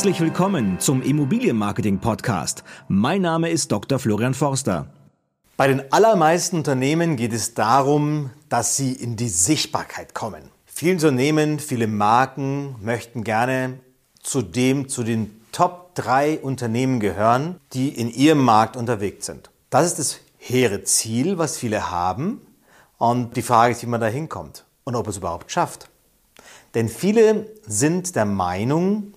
Herzlich willkommen zum Immobilienmarketing Podcast. Mein Name ist Dr. Florian Forster. Bei den allermeisten Unternehmen geht es darum, dass sie in die Sichtbarkeit kommen. Viele Unternehmen, viele Marken möchten gerne zu dem, zu den Top 3 Unternehmen gehören, die in ihrem Markt unterwegs sind. Das ist das hehre Ziel, was viele haben. Und die Frage ist, wie man da hinkommt und ob es überhaupt schafft. Denn viele sind der Meinung,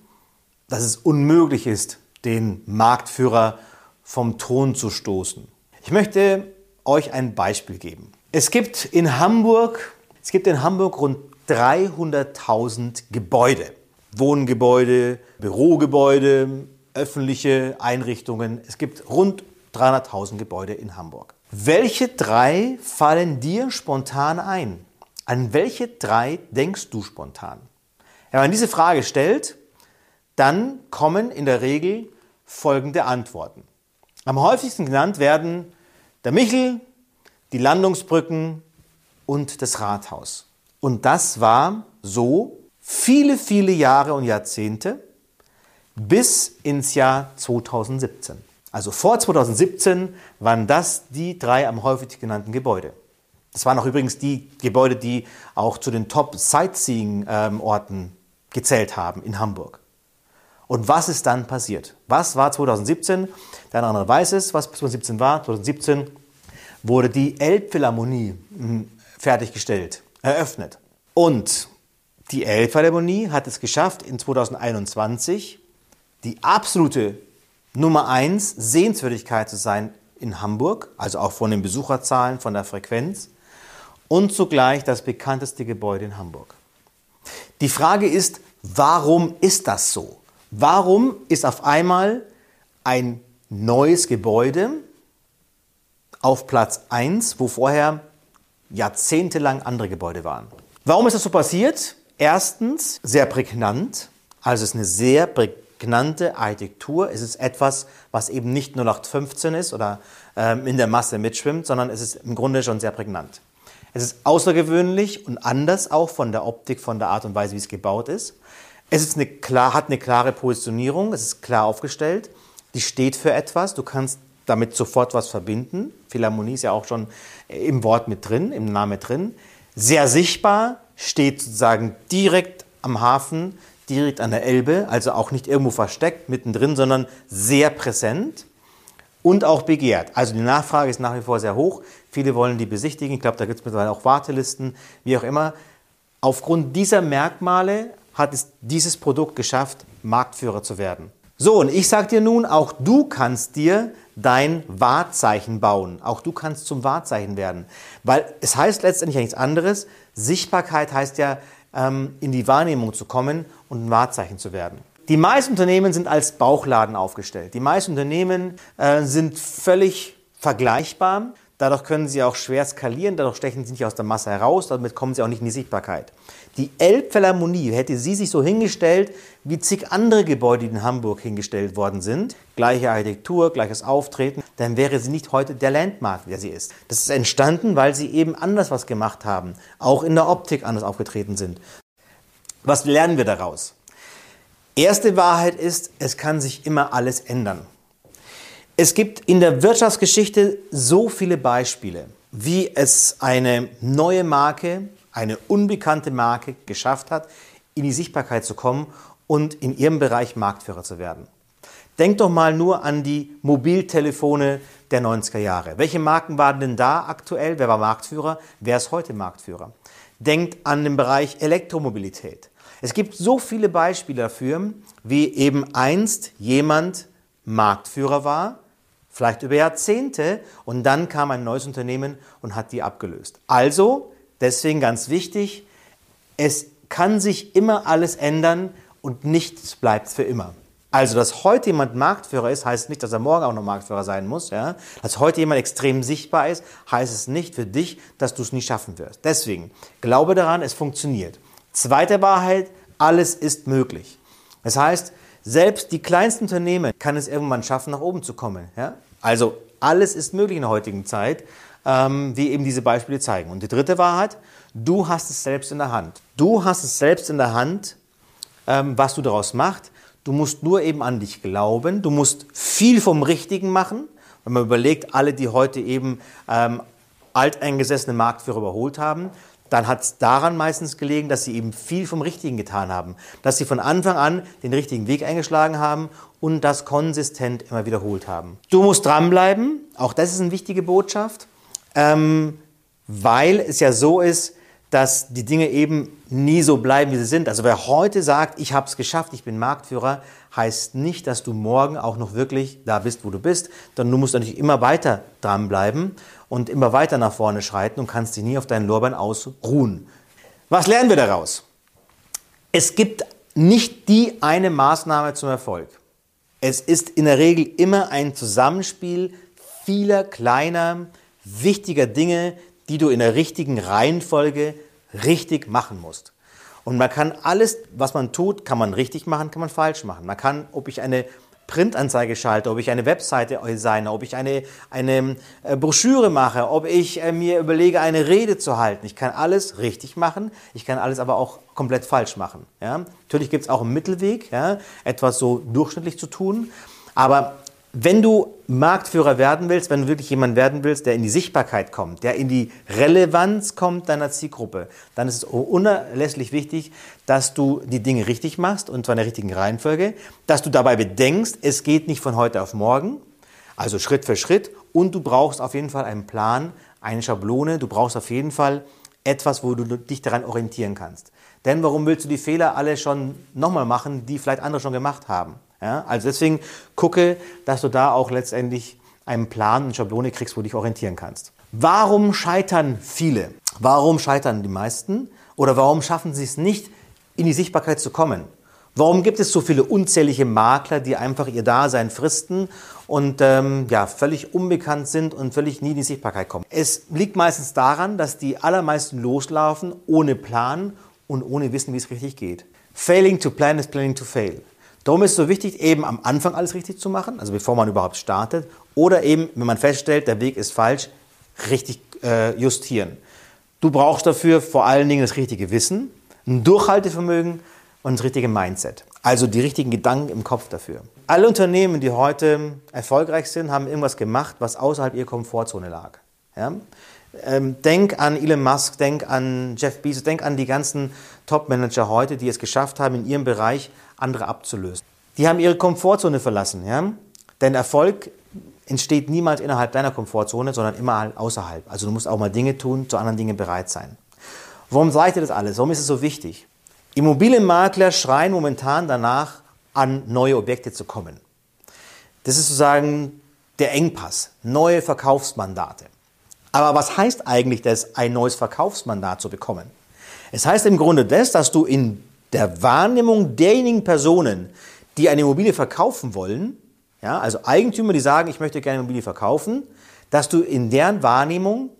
dass es unmöglich ist, den Marktführer vom Thron zu stoßen. Ich möchte euch ein Beispiel geben. Es gibt in Hamburg, es gibt in Hamburg rund 300.000 Gebäude. Wohngebäude, Bürogebäude, öffentliche Einrichtungen. Es gibt rund 300.000 Gebäude in Hamburg. Welche drei fallen dir spontan ein? An welche drei denkst du spontan? Wenn man diese Frage stellt, dann kommen in der Regel folgende Antworten. Am häufigsten genannt werden der Michel, die Landungsbrücken und das Rathaus. Und das war so viele, viele Jahre und Jahrzehnte bis ins Jahr 2017. Also vor 2017 waren das die drei am häufigsten genannten Gebäude. Das waren auch übrigens die Gebäude, die auch zu den Top-Sightseeing-Orten gezählt haben in Hamburg. Und was ist dann passiert? Was war 2017? Der eine andere weiß es, was 2017 war. 2017 wurde die Elbphilharmonie hm, fertiggestellt, eröffnet. Und die Elbphilharmonie hat es geschafft, in 2021 die absolute Nummer 1 Sehenswürdigkeit zu sein in Hamburg, also auch von den Besucherzahlen, von der Frequenz und zugleich das bekannteste Gebäude in Hamburg. Die Frage ist, warum ist das so? Warum ist auf einmal ein neues Gebäude auf Platz 1, wo vorher jahrzehntelang andere Gebäude waren? Warum ist das so passiert? Erstens, sehr prägnant. Also es ist eine sehr prägnante Architektur. Es ist etwas, was eben nicht 0815 ist oder ähm, in der Masse mitschwimmt, sondern es ist im Grunde schon sehr prägnant. Es ist außergewöhnlich und anders auch von der Optik, von der Art und Weise, wie es gebaut ist. Es ist eine klar, hat eine klare Positionierung, es ist klar aufgestellt, die steht für etwas, du kannst damit sofort was verbinden. Philharmonie ist ja auch schon im Wort mit drin, im Namen drin. Sehr sichtbar, steht sozusagen direkt am Hafen, direkt an der Elbe, also auch nicht irgendwo versteckt mittendrin, sondern sehr präsent und auch begehrt. Also die Nachfrage ist nach wie vor sehr hoch. Viele wollen die besichtigen. Ich glaube, da gibt es mittlerweile auch Wartelisten, wie auch immer. Aufgrund dieser Merkmale hat es dieses Produkt geschafft, Marktführer zu werden. So, und ich sage dir nun, auch du kannst dir dein Wahrzeichen bauen. Auch du kannst zum Wahrzeichen werden. Weil es heißt letztendlich ja nichts anderes. Sichtbarkeit heißt ja, ähm, in die Wahrnehmung zu kommen und ein Wahrzeichen zu werden. Die meisten Unternehmen sind als Bauchladen aufgestellt. Die meisten Unternehmen äh, sind völlig vergleichbar. Dadurch können sie auch schwer skalieren, dadurch stechen sie nicht aus der Masse heraus, damit kommen sie auch nicht in die Sichtbarkeit. Die Elbphilharmonie hätte sie sich so hingestellt, wie zig andere Gebäude, die in Hamburg hingestellt worden sind, gleiche Architektur, gleiches Auftreten, dann wäre sie nicht heute der Landmark, der sie ist. Das ist entstanden, weil sie eben anders was gemacht haben, auch in der Optik anders aufgetreten sind. Was lernen wir daraus? Erste Wahrheit ist, es kann sich immer alles ändern. Es gibt in der Wirtschaftsgeschichte so viele Beispiele, wie es eine neue Marke, eine unbekannte Marke geschafft hat, in die Sichtbarkeit zu kommen und in ihrem Bereich Marktführer zu werden. Denkt doch mal nur an die Mobiltelefone der 90er Jahre. Welche Marken waren denn da aktuell? Wer war Marktführer? Wer ist heute Marktführer? Denkt an den Bereich Elektromobilität. Es gibt so viele Beispiele dafür, wie eben einst jemand Marktführer war vielleicht über Jahrzehnte und dann kam ein neues Unternehmen und hat die abgelöst. Also, deswegen ganz wichtig, es kann sich immer alles ändern und nichts bleibt für immer. Also, dass heute jemand Marktführer ist, heißt nicht, dass er morgen auch noch Marktführer sein muss. Ja? Dass heute jemand extrem sichtbar ist, heißt es nicht für dich, dass du es nicht schaffen wirst. Deswegen, glaube daran, es funktioniert. Zweite Wahrheit, alles ist möglich. Das heißt, selbst die kleinsten Unternehmen kann es irgendwann schaffen, nach oben zu kommen. Ja? Also alles ist möglich in der heutigen Zeit, ähm, wie eben diese Beispiele zeigen. Und die dritte Wahrheit, du hast es selbst in der Hand. Du hast es selbst in der Hand, ähm, was du daraus machst. Du musst nur eben an dich glauben. Du musst viel vom Richtigen machen. Wenn man überlegt, alle, die heute eben ähm, alteingesessene Marktführer überholt haben, dann hat es daran meistens gelegen, dass sie eben viel vom Richtigen getan haben. Dass sie von Anfang an den richtigen Weg eingeschlagen haben und das konsistent immer wiederholt haben. Du musst dranbleiben. Auch das ist eine wichtige Botschaft. Ähm, weil es ja so ist, dass die Dinge eben nie so bleiben, wie sie sind. Also wer heute sagt, ich habe es geschafft, ich bin Marktführer, heißt nicht, dass du morgen auch noch wirklich da bist, wo du bist, sondern du musst natürlich immer weiter dranbleiben und immer weiter nach vorne schreiten und kannst dich nie auf deinen Lorbeeren ausruhen. Was lernen wir daraus? Es gibt nicht die eine Maßnahme zum Erfolg. Es ist in der Regel immer ein Zusammenspiel vieler kleiner, wichtiger Dinge, die du in der richtigen Reihenfolge richtig machen musst. Und man kann alles, was man tut, kann man richtig machen, kann man falsch machen. Man kann, ob ich eine Printanzeige schalte, ob ich eine Webseite designe, ob ich eine, eine äh, Broschüre mache, ob ich äh, mir überlege, eine Rede zu halten. Ich kann alles richtig machen, ich kann alles aber auch komplett falsch machen. Ja? Natürlich gibt es auch einen Mittelweg, ja? etwas so durchschnittlich zu tun, aber wenn du Marktführer werden willst, wenn du wirklich jemand werden willst, der in die Sichtbarkeit kommt, der in die Relevanz kommt deiner Zielgruppe, dann ist es unerlässlich wichtig, dass du die Dinge richtig machst und zwar in der richtigen Reihenfolge, dass du dabei bedenkst, es geht nicht von heute auf morgen, also Schritt für Schritt und du brauchst auf jeden Fall einen Plan, eine Schablone, du brauchst auf jeden Fall etwas, wo du dich daran orientieren kannst. Denn warum willst du die Fehler alle schon nochmal machen, die vielleicht andere schon gemacht haben? Ja, also deswegen gucke, dass du da auch letztendlich einen Plan, eine Schablone kriegst, wo du dich orientieren kannst. Warum scheitern viele? Warum scheitern die meisten? Oder warum schaffen sie es nicht, in die Sichtbarkeit zu kommen? Warum gibt es so viele unzählige Makler, die einfach ihr Dasein fristen und ähm, ja, völlig unbekannt sind und völlig nie in die Sichtbarkeit kommen? Es liegt meistens daran, dass die allermeisten loslaufen ohne Plan und ohne Wissen, wie es richtig geht. Failing to plan is planning to fail. Darum ist es so wichtig, eben am Anfang alles richtig zu machen, also bevor man überhaupt startet, oder eben, wenn man feststellt, der Weg ist falsch, richtig äh, justieren. Du brauchst dafür vor allen Dingen das richtige Wissen, ein Durchhaltevermögen und das richtige Mindset. Also die richtigen Gedanken im Kopf dafür. Alle Unternehmen, die heute erfolgreich sind, haben irgendwas gemacht, was außerhalb ihrer Komfortzone lag. Ja? Ähm, denk an Elon Musk, denk an Jeff Bezos, denk an die ganzen Top-Manager heute, die es geschafft haben, in ihrem Bereich andere abzulösen. Die haben ihre Komfortzone verlassen. Ja? Denn Erfolg entsteht niemals innerhalb deiner Komfortzone, sondern immer halt außerhalb. Also du musst auch mal Dinge tun, zu anderen Dingen bereit sein. Warum sage ich dir das alles? Warum ist es so wichtig? Immobilienmakler schreien momentan danach, an neue Objekte zu kommen. Das ist sozusagen der Engpass, neue Verkaufsmandate. Aber was heißt eigentlich das, ein neues Verkaufsmandat zu bekommen? Es heißt im Grunde das, dass du in der Wahrnehmung derjenigen Personen, die eine Immobilie verkaufen wollen, ja, also Eigentümer, die sagen, ich möchte gerne eine Immobilie verkaufen, dass du in deren Wahrnehmung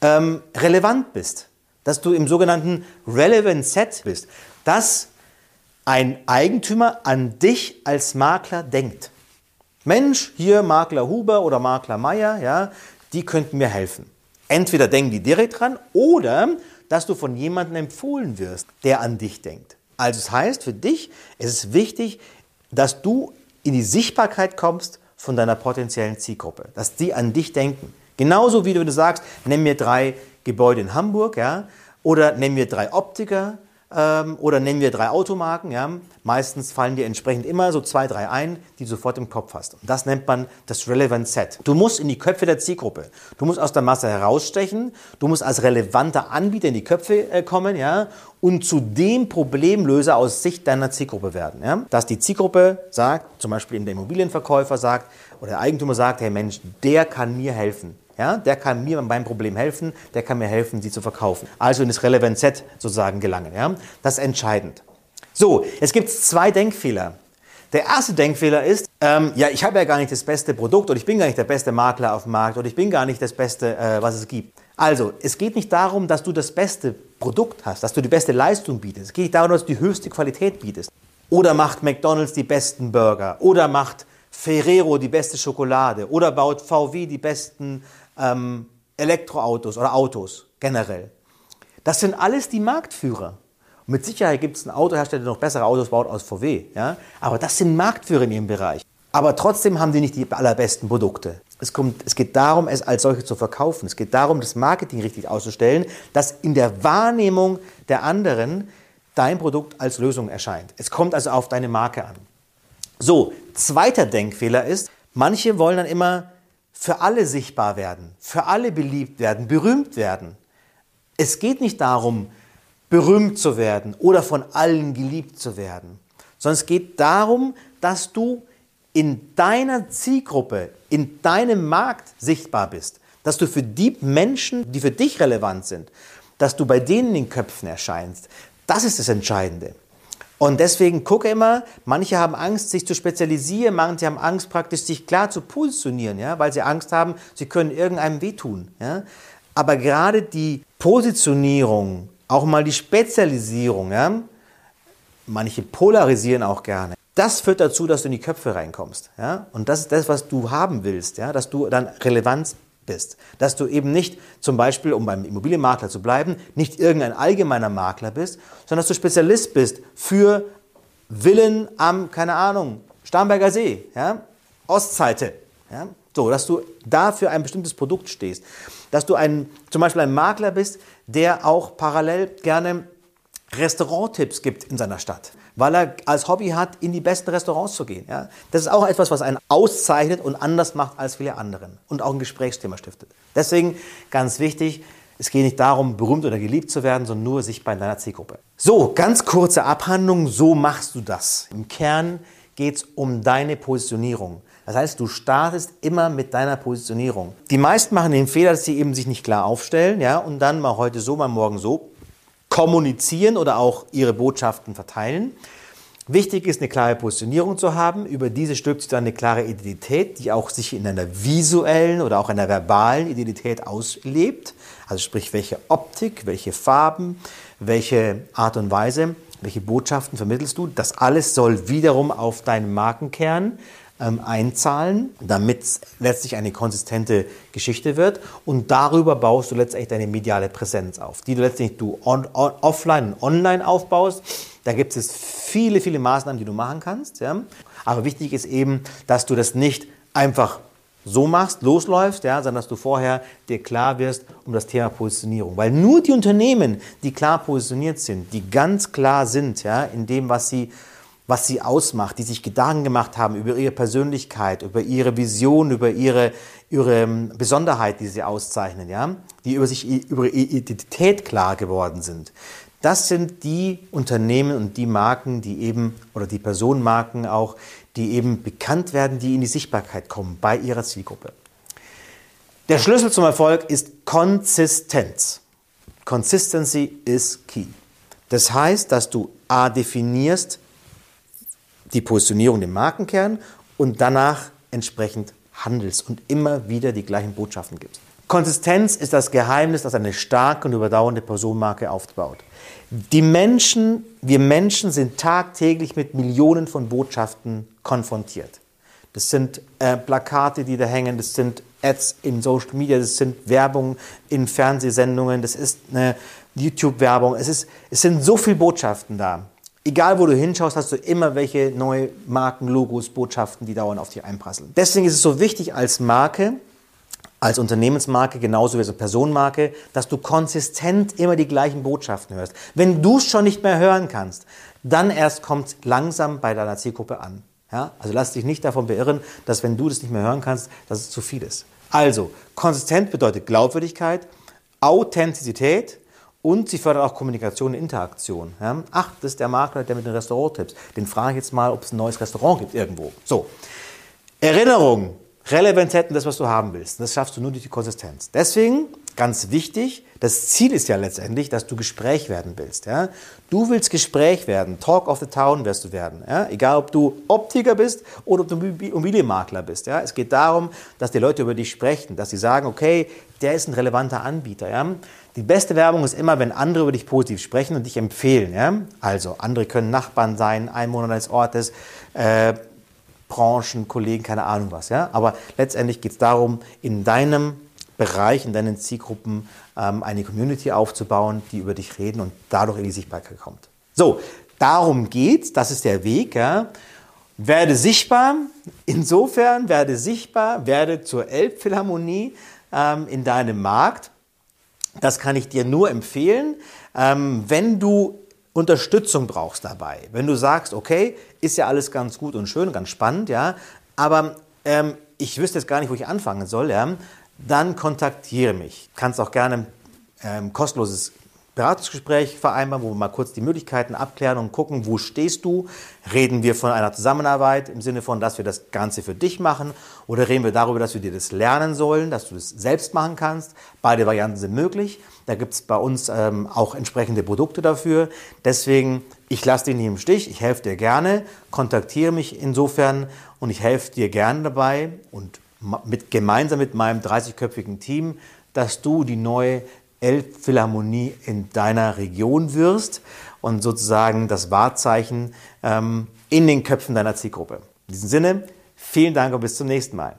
ähm, relevant bist, dass du im sogenannten Relevant Set bist, dass ein Eigentümer an dich als Makler denkt. Mensch, hier Makler Huber oder Makler Meier, ja, die könnten mir helfen. Entweder denken die direkt dran oder dass du von jemandem empfohlen wirst, der an dich denkt. Also es das heißt für dich, es ist wichtig, dass du in die Sichtbarkeit kommst von deiner potenziellen Zielgruppe, dass die an dich denken. Genauso wie du, sagst, nenn mir drei Gebäude in Hamburg, ja, oder nenn mir drei Optiker, ähm, oder nennen wir drei Automarken. Ja? Meistens fallen dir entsprechend immer so zwei, drei ein, die du sofort im Kopf hast. Und das nennt man das Relevant Set. Du musst in die Köpfe der Zielgruppe. Du musst aus der Masse herausstechen. Du musst als relevanter Anbieter in die Köpfe äh, kommen ja? und zu dem Problemlöser aus Sicht deiner Zielgruppe werden. Ja? Dass die Zielgruppe sagt, zum Beispiel in der Immobilienverkäufer sagt oder der Eigentümer sagt, hey Mensch, der kann mir helfen. Ja, der kann mir beim Problem helfen, der kann mir helfen, sie zu verkaufen. Also in das Relevant Set sozusagen gelangen. Ja? Das ist entscheidend. So, es gibt zwei Denkfehler. Der erste Denkfehler ist, ähm, ja, ich habe ja gar nicht das beste Produkt oder ich bin gar nicht der beste Makler auf dem Markt oder ich bin gar nicht das Beste, äh, was es gibt. Also, es geht nicht darum, dass du das beste Produkt hast, dass du die beste Leistung bietest. Es geht nicht darum, dass du die höchste Qualität bietest. Oder macht McDonald's die besten Burger? Oder macht Ferrero die beste Schokolade? Oder baut VW die besten ähm, Elektroautos oder Autos generell. Das sind alles die Marktführer. Und mit Sicherheit gibt es einen Autohersteller, der noch bessere Autos baut als VW. Ja? Aber das sind Marktführer in ihrem Bereich. Aber trotzdem haben die nicht die allerbesten Produkte. Es, kommt, es geht darum, es als solche zu verkaufen. Es geht darum, das Marketing richtig auszustellen, dass in der Wahrnehmung der anderen dein Produkt als Lösung erscheint. Es kommt also auf deine Marke an. So, zweiter Denkfehler ist, manche wollen dann immer für alle sichtbar werden, für alle beliebt werden, berühmt werden. Es geht nicht darum, berühmt zu werden oder von allen geliebt zu werden, sondern es geht darum, dass du in deiner Zielgruppe, in deinem Markt sichtbar bist, dass du für die Menschen, die für dich relevant sind, dass du bei denen in den Köpfen erscheinst. Das ist das Entscheidende. Und deswegen gucke immer, manche haben Angst, sich zu spezialisieren, manche haben Angst, praktisch sich klar zu positionieren, ja, weil sie Angst haben, sie können irgendeinem wehtun. Ja. Aber gerade die Positionierung, auch mal die Spezialisierung, ja, manche polarisieren auch gerne. Das führt dazu, dass du in die Köpfe reinkommst. Ja? Und das ist das, was du haben willst, ja? dass du dann Relevanz bist. Dass du eben nicht zum Beispiel, um beim Immobilienmakler zu bleiben, nicht irgendein allgemeiner Makler bist, sondern dass du Spezialist bist für Villen am, keine Ahnung, Starnberger See, ja? Ostseite. Ja? So, dass du da für ein bestimmtes Produkt stehst. Dass du ein, zum Beispiel ein Makler bist, der auch parallel gerne Restauranttipps gibt in seiner Stadt, weil er als Hobby hat, in die besten Restaurants zu gehen. Ja? Das ist auch etwas, was einen auszeichnet und anders macht als viele anderen und auch ein Gesprächsthema stiftet. Deswegen ganz wichtig, es geht nicht darum, berühmt oder geliebt zu werden, sondern nur sichtbar in deiner Zielgruppe. So, ganz kurze Abhandlung, so machst du das. Im Kern geht es um deine Positionierung. Das heißt, du startest immer mit deiner Positionierung. Die meisten machen den Fehler, dass sie eben sich nicht klar aufstellen, ja, und dann mal heute so, mal morgen so kommunizieren oder auch ihre Botschaften verteilen. Wichtig ist, eine klare Positionierung zu haben. Über diese stülpt sich dann eine klare Identität, die auch sich in einer visuellen oder auch einer verbalen Identität auslebt. Also sprich, welche Optik, welche Farben, welche Art und Weise, welche Botschaften vermittelst du. Das alles soll wiederum auf deinen Markenkern ähm, einzahlen, damit es letztlich eine konsistente Geschichte wird. Und darüber baust du letztlich deine mediale Präsenz auf, die du letztlich du on, on, offline und online aufbaust. Da gibt es viele, viele Maßnahmen, die du machen kannst. Ja? Aber wichtig ist eben, dass du das nicht einfach so machst, losläufst, ja, sondern dass du vorher dir klar wirst um das Thema Positionierung. Weil nur die Unternehmen, die klar positioniert sind, die ganz klar sind ja, in dem, was sie was sie ausmacht, die sich Gedanken gemacht haben über ihre Persönlichkeit, über ihre Vision, über ihre, ihre ähm, Besonderheit, die sie auszeichnen, ja, die über sich, über ihre Identität klar geworden sind. Das sind die Unternehmen und die Marken, die eben, oder die Personenmarken auch, die eben bekannt werden, die in die Sichtbarkeit kommen bei ihrer Zielgruppe. Der Schlüssel zum Erfolg ist Konsistenz. Consistency is key. Das heißt, dass du A definierst, die Positionierung, den Markenkern und danach entsprechend handelst und immer wieder die gleichen Botschaften gibst. Konsistenz ist das Geheimnis, das eine starke und überdauernde Personenmarke aufbaut. Die Menschen, wir Menschen sind tagtäglich mit Millionen von Botschaften konfrontiert. Das sind äh, Plakate, die da hängen, das sind Ads in Social Media, das sind Werbung in Fernsehsendungen, das ist eine YouTube-Werbung. Es, es sind so viele Botschaften da. Egal, wo du hinschaust, hast du immer welche neue Marken, Logos, Botschaften, die dauernd auf dich einprasseln. Deswegen ist es so wichtig als Marke, als Unternehmensmarke, genauso wie als Personenmarke, dass du konsistent immer die gleichen Botschaften hörst. Wenn du es schon nicht mehr hören kannst, dann erst kommt langsam bei deiner Zielgruppe an. Ja? Also lass dich nicht davon beirren, dass wenn du das nicht mehr hören kannst, dass es zu viel ist. Also, konsistent bedeutet Glaubwürdigkeit, Authentizität, und sie fördert auch Kommunikation und Interaktion. Ja? Ach, das ist der Makler, der mit den Restauranttipps. Den frage ich jetzt mal, ob es ein neues Restaurant gibt irgendwo. So. Erinnerung, Relevanz das, was du haben willst. Das schaffst du nur durch die Konsistenz. Deswegen, ganz wichtig, das Ziel ist ja letztendlich, dass du Gespräch werden willst. Ja? Du willst Gespräch werden, Talk of the Town wirst du werden. Ja? Egal, ob du Optiker bist oder ob du Immobilienmakler bist. Ja? Es geht darum, dass die Leute über dich sprechen, dass sie sagen, okay, der ist ein relevanter Anbieter. Die beste Werbung ist immer, wenn andere über dich positiv sprechen und dich empfehlen. Ja? Also andere können Nachbarn sein, Einwohner des Ortes, äh, Branchen, Kollegen, keine Ahnung was. Ja? Aber letztendlich geht es darum, in deinem Bereich, in deinen Zielgruppen ähm, eine Community aufzubauen, die über dich reden und dadurch in die Sichtbarkeit kommt. So, darum geht's, das ist der Weg. Ja. Werde sichtbar, insofern werde sichtbar, werde zur Elbphilharmonie ähm, in deinem Markt. Das kann ich dir nur empfehlen. Ähm, wenn du Unterstützung brauchst dabei, wenn du sagst, okay, ist ja alles ganz gut und schön, ganz spannend, ja, aber ähm, ich wüsste jetzt gar nicht, wo ich anfangen soll, ja, dann kontaktiere mich. Kannst auch gerne ähm, kostenloses Beratungsgespräch vereinbaren, wo wir mal kurz die Möglichkeiten abklären und gucken, wo stehst du? Reden wir von einer Zusammenarbeit im Sinne von, dass wir das Ganze für dich machen oder reden wir darüber, dass wir dir das lernen sollen, dass du das selbst machen kannst? Beide Varianten sind möglich. Da gibt es bei uns ähm, auch entsprechende Produkte dafür. Deswegen, ich lasse dich nicht im Stich, ich helfe dir gerne, kontaktiere mich insofern und ich helfe dir gerne dabei und mit, gemeinsam mit meinem 30-köpfigen Team, dass du die neue Elbphilharmonie in deiner Region wirst und sozusagen das Wahrzeichen ähm, in den Köpfen deiner Zielgruppe. In diesem Sinne, vielen Dank und bis zum nächsten Mal.